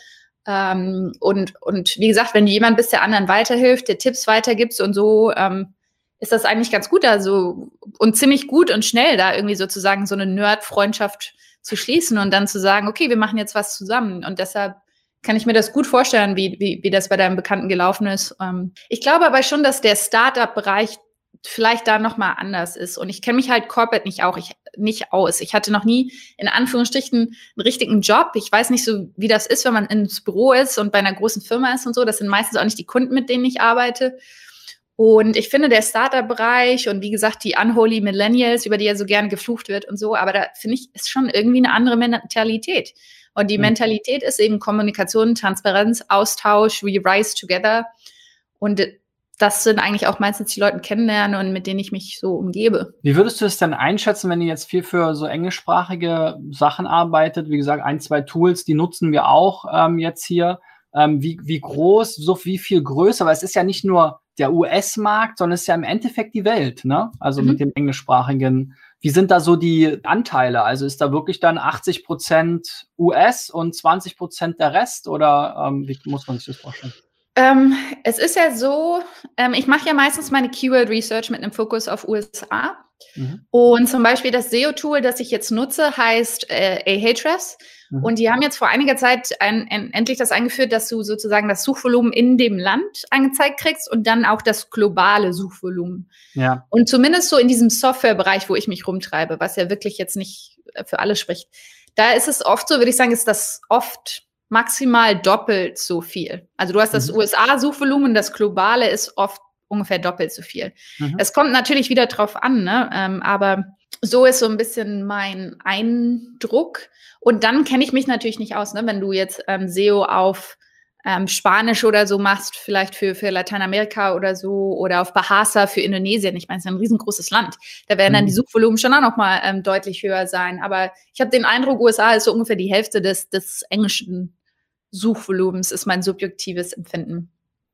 Ähm, und, und wie gesagt, wenn du jemand bist, der anderen weiterhilft, der Tipps weitergibt und so, ähm, ist das eigentlich ganz gut. Also und ziemlich gut und schnell da irgendwie sozusagen so eine Nerd-Freundschaft zu schließen und dann zu sagen, okay, wir machen jetzt was zusammen. Und deshalb kann ich mir das gut vorstellen, wie, wie, wie das bei deinem Bekannten gelaufen ist. Ähm, ich glaube aber schon, dass der Startup-Bereich vielleicht da nochmal anders ist. Und ich kenne mich halt corporate nicht auch ich, nicht aus. Ich hatte noch nie in Anführungsstrichen einen richtigen Job. Ich weiß nicht so, wie das ist, wenn man ins Büro ist und bei einer großen Firma ist und so. Das sind meistens auch nicht die Kunden, mit denen ich arbeite. Und ich finde, der Startup-Bereich und wie gesagt, die Unholy Millennials, über die ja so gerne geflucht wird und so, aber da finde ich, ist schon irgendwie eine andere Mentalität. Und die mhm. Mentalität ist eben Kommunikation, Transparenz, Austausch, we rise together. Und das sind eigentlich auch meistens die Leute kennenlernen und mit denen ich mich so umgebe. Wie würdest du es denn einschätzen, wenn ihr jetzt viel für so englischsprachige Sachen arbeitet? Wie gesagt, ein, zwei Tools, die nutzen wir auch ähm, jetzt hier. Ähm, wie, wie groß, so wie viel größer, weil es ist ja nicht nur der US-Markt, sondern es ist ja im Endeffekt die Welt, ne? Also mhm. mit dem englischsprachigen. Wie sind da so die Anteile? Also ist da wirklich dann 80 Prozent US und 20 Prozent der Rest oder ähm, wie muss man sich das vorstellen? Ähm, es ist ja so, ähm, ich mache ja meistens meine Keyword Research mit einem Fokus auf USA. Mhm. Und zum Beispiel das SEO-Tool, das ich jetzt nutze, heißt äh, Ahrefs. Mhm. Und die haben jetzt vor einiger Zeit ein, ein, endlich das eingeführt, dass du sozusagen das Suchvolumen in dem Land angezeigt kriegst und dann auch das globale Suchvolumen. Ja. Und zumindest so in diesem Softwarebereich, wo ich mich rumtreibe, was ja wirklich jetzt nicht für alle spricht, da ist es oft so, würde ich sagen, ist das oft maximal doppelt so viel. Also du hast das mhm. USA-Suchvolumen, das globale ist oft ungefähr doppelt so viel. Mhm. Es kommt natürlich wieder drauf an, ne? Ähm, aber so ist so ein bisschen mein Eindruck. Und dann kenne ich mich natürlich nicht aus, ne? wenn du jetzt ähm, SEO auf ähm, Spanisch oder so machst, vielleicht für, für Lateinamerika oder so, oder auf Bahasa für Indonesien. Ich meine, es ist ein riesengroßes Land. Da werden dann die mhm. Suchvolumen schon auch nochmal ähm, deutlich höher sein. Aber ich habe den Eindruck, USA ist so ungefähr die Hälfte des, des englischen Suchvolumens ist mein subjektives Empfinden.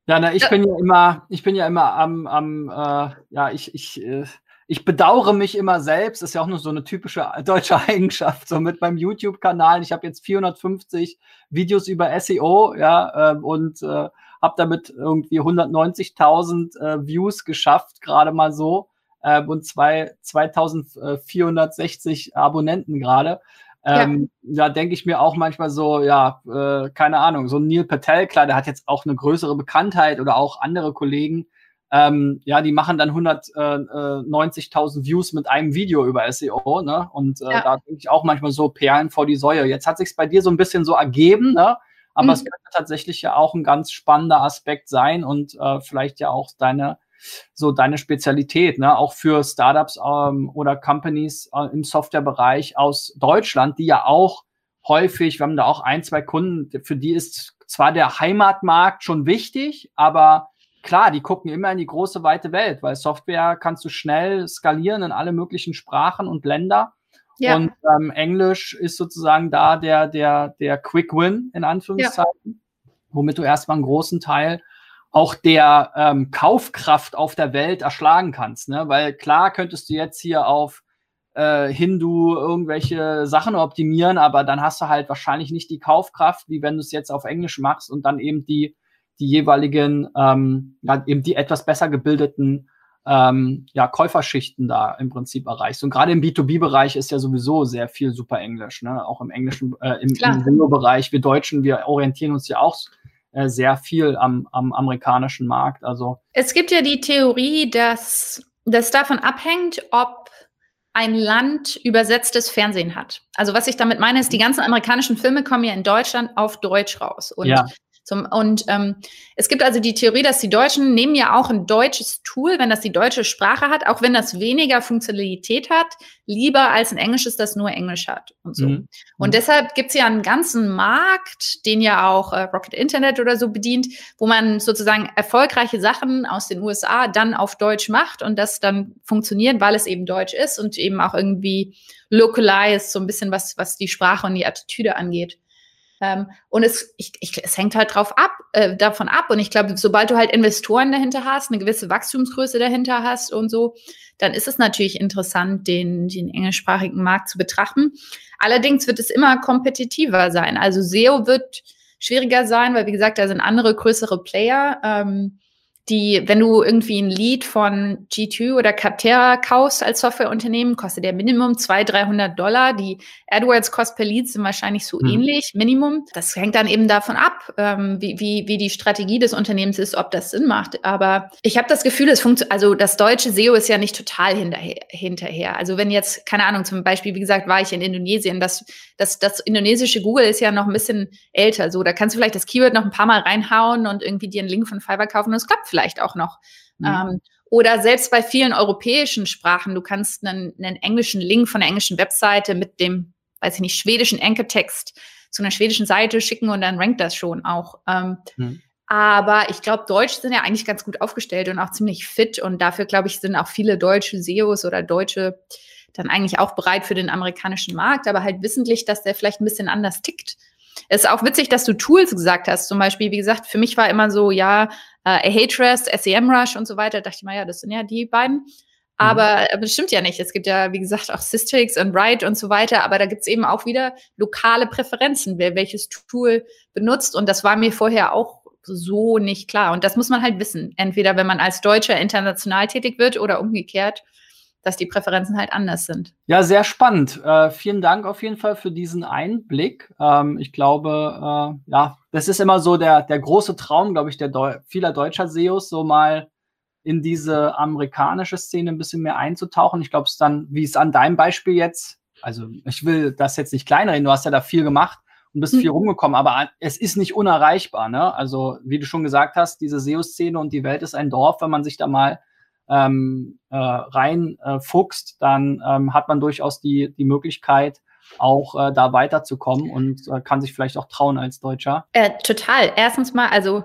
Ja, na, ich bin ja immer, ich bin ja immer am, am äh, ja, ich, ich, äh, ich bedauere mich immer selbst. Ist ja auch nur so eine typische deutsche Eigenschaft. So mit meinem YouTube-Kanal. Ich habe jetzt 450 Videos über SEO, ja, äh, und äh, habe damit irgendwie 190.000 äh, Views geschafft, gerade mal so. Äh, und zwei, 2460 Abonnenten gerade. Ähm, ja. Da denke ich mir auch manchmal so, ja, äh, keine Ahnung, so Neil Patel, klar, der hat jetzt auch eine größere Bekanntheit oder auch andere Kollegen, ähm, ja, die machen dann 190.000 äh, Views mit einem Video über SEO, ne? Und äh, ja. da denke ich auch manchmal so Perlen vor die Säue. Jetzt hat sich bei dir so ein bisschen so ergeben, ne? Aber mhm. es könnte tatsächlich ja auch ein ganz spannender Aspekt sein und äh, vielleicht ja auch deine so deine Spezialität, ne? auch für Startups ähm, oder Companies äh, im Softwarebereich aus Deutschland, die ja auch häufig, wir haben da auch ein, zwei Kunden, für die ist zwar der Heimatmarkt schon wichtig, aber klar, die gucken immer in die große weite Welt, weil Software kannst du schnell skalieren in alle möglichen Sprachen und Länder. Ja. Und ähm, Englisch ist sozusagen da der, der, der Quick Win, in Anführungszeichen, ja. womit du erstmal einen großen Teil auch der ähm, Kaufkraft auf der Welt erschlagen kannst. Ne? Weil klar könntest du jetzt hier auf äh, Hindu irgendwelche Sachen optimieren, aber dann hast du halt wahrscheinlich nicht die Kaufkraft, wie wenn du es jetzt auf Englisch machst und dann eben die, die jeweiligen, ähm, ja, eben die etwas besser gebildeten ähm, ja, Käuferschichten da im Prinzip erreichst. Und gerade im B2B-Bereich ist ja sowieso sehr viel super Englisch, ne? auch im englischen, äh, im, im SEO-Bereich. Wir Deutschen, wir orientieren uns ja auch äh, sehr viel am, am amerikanischen Markt. Also es gibt ja die Theorie, dass das davon abhängt, ob ein Land übersetztes Fernsehen hat. Also was ich damit meine, ist, die ganzen amerikanischen Filme kommen ja in Deutschland auf Deutsch raus. Und ja. Zum, und ähm, es gibt also die Theorie, dass die Deutschen nehmen ja auch ein deutsches Tool, wenn das die deutsche Sprache hat, auch wenn das weniger Funktionalität hat, lieber als ein englisches, das nur Englisch hat und so. Mhm. Und mhm. deshalb gibt es ja einen ganzen Markt, den ja auch äh, Rocket Internet oder so bedient, wo man sozusagen erfolgreiche Sachen aus den USA dann auf Deutsch macht und das dann funktioniert, weil es eben Deutsch ist und eben auch irgendwie localized, so ein bisschen was, was die Sprache und die Attitüde angeht. Ähm, und es, ich, ich, es hängt halt drauf ab, äh, davon ab. Und ich glaube, sobald du halt Investoren dahinter hast, eine gewisse Wachstumsgröße dahinter hast und so, dann ist es natürlich interessant, den, den englischsprachigen Markt zu betrachten. Allerdings wird es immer kompetitiver sein. Also SEO wird schwieriger sein, weil wie gesagt, da sind andere größere Player. Ähm, die, wenn du irgendwie ein Lead von G2 oder Capterra kaufst als Softwareunternehmen, kostet der Minimum 200, 300 Dollar. Die AdWords Cost per Lead sind wahrscheinlich so mhm. ähnlich, Minimum. Das hängt dann eben davon ab, ähm, wie, wie, wie die Strategie des Unternehmens ist, ob das Sinn macht. Aber ich habe das Gefühl, es funktioniert, also das deutsche SEO ist ja nicht total hinterher, hinterher. Also wenn jetzt, keine Ahnung, zum Beispiel, wie gesagt, war ich in Indonesien, das, das, das indonesische Google ist ja noch ein bisschen älter. So, da kannst du vielleicht das Keyword noch ein paar Mal reinhauen und irgendwie dir einen Link von Fiverr kaufen und es klappt vielleicht auch noch. Mhm. Ähm, oder selbst bei vielen europäischen Sprachen, du kannst einen, einen englischen Link von der englischen Webseite mit dem, weiß ich nicht, schwedischen Enkeltext zu einer schwedischen Seite schicken und dann rankt das schon auch. Ähm, mhm. Aber ich glaube, Deutsch sind ja eigentlich ganz gut aufgestellt und auch ziemlich fit. Und dafür, glaube ich, sind auch viele deutsche SEOs oder Deutsche dann eigentlich auch bereit für den amerikanischen Markt, aber halt wissentlich, dass der vielleicht ein bisschen anders tickt. Es ist auch witzig, dass du Tools gesagt hast. Zum Beispiel, wie gesagt, für mich war immer so, ja, äh, Ahrefs, SEMrush und so weiter. Da dachte ich mal, ja, das sind ja die beiden. Aber, mhm. aber das stimmt ja nicht. Es gibt ja, wie gesagt, auch Systrix und Write und so weiter. Aber da gibt es eben auch wieder lokale Präferenzen, wer welches Tool benutzt. Und das war mir vorher auch so nicht klar. Und das muss man halt wissen. Entweder wenn man als Deutscher international tätig wird oder umgekehrt dass die Präferenzen halt anders sind. Ja, sehr spannend. Äh, vielen Dank auf jeden Fall für diesen Einblick. Ähm, ich glaube, äh, ja, das ist immer so der, der große Traum, glaube ich, der Deu vieler deutscher SEOs, so mal in diese amerikanische Szene ein bisschen mehr einzutauchen. Ich glaube, es dann, wie es an deinem Beispiel jetzt, also ich will das jetzt nicht kleinreden, du hast ja da viel gemacht und bist mhm. viel rumgekommen, aber es ist nicht unerreichbar. Ne? Also, wie du schon gesagt hast, diese SEO-Szene und die Welt ist ein Dorf, wenn man sich da mal ähm, äh, reinfuchst, äh, dann ähm, hat man durchaus die, die Möglichkeit, auch äh, da weiterzukommen und äh, kann sich vielleicht auch trauen als Deutscher. Äh, total. Erstens mal, also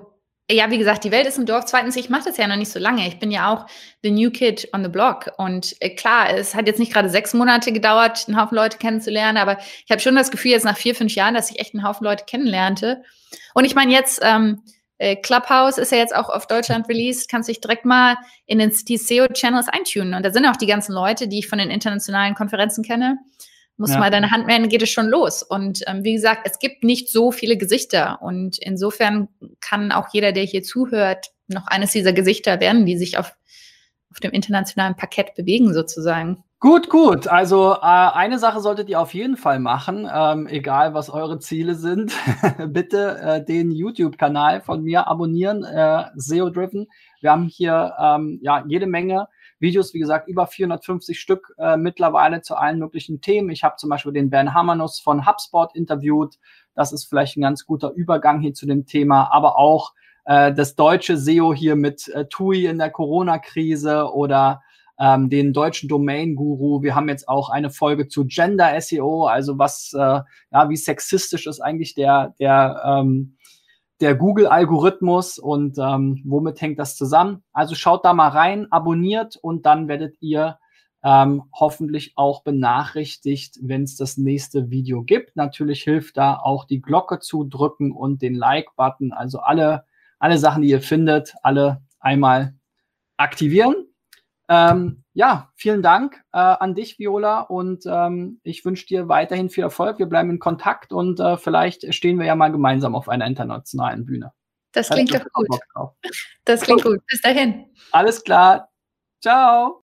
ja, wie gesagt, die Welt ist ein Dorf. Zweitens, ich mache das ja noch nicht so lange. Ich bin ja auch the new kid on the block. Und äh, klar, es hat jetzt nicht gerade sechs Monate gedauert, einen Haufen Leute kennenzulernen, aber ich habe schon das Gefühl, jetzt nach vier, fünf Jahren, dass ich echt einen Haufen Leute kennenlernte. Und ich meine, jetzt ähm, äh, Clubhouse ist ja jetzt auch auf Deutschland released, kannst dich direkt mal in den die SEO-Channels eintunen. Und da sind auch die ganzen Leute, die ich von den internationalen Konferenzen kenne. Muss ja. mal deine Hand melden, geht es schon los. Und ähm, wie gesagt, es gibt nicht so viele Gesichter. Und insofern kann auch jeder, der hier zuhört, noch eines dieser Gesichter werden, die sich auf, auf dem internationalen Parkett bewegen, sozusagen. Gut, gut. Also äh, eine Sache solltet ihr auf jeden Fall machen, ähm, egal was eure Ziele sind. Bitte äh, den YouTube-Kanal von mir abonnieren, äh, SEO Driven. Wir haben hier ähm, ja jede Menge Videos, wie gesagt, über 450 Stück äh, mittlerweile zu allen möglichen Themen. Ich habe zum Beispiel den Ben Hamanus von HubSpot interviewt. Das ist vielleicht ein ganz guter Übergang hier zu dem Thema, aber auch äh, das deutsche SEO hier mit äh, TUI in der Corona-Krise oder ähm, den deutschen Domain-Guru. Wir haben jetzt auch eine Folge zu Gender SEO, also was, äh, ja, wie sexistisch ist eigentlich der, der, ähm, der Google-Algorithmus und ähm, womit hängt das zusammen? Also schaut da mal rein, abonniert und dann werdet ihr ähm, hoffentlich auch benachrichtigt, wenn es das nächste Video gibt. Natürlich hilft da auch die Glocke zu drücken und den Like-Button. Also alle, alle Sachen, die ihr findet, alle einmal aktivieren. Ähm, ja, vielen Dank äh, an dich, Viola, und ähm, ich wünsche dir weiterhin viel Erfolg. Wir bleiben in Kontakt und äh, vielleicht stehen wir ja mal gemeinsam auf einer internationalen Bühne. Das klingt doch gut. Das klingt gut. Bis dahin. Alles klar. Ciao.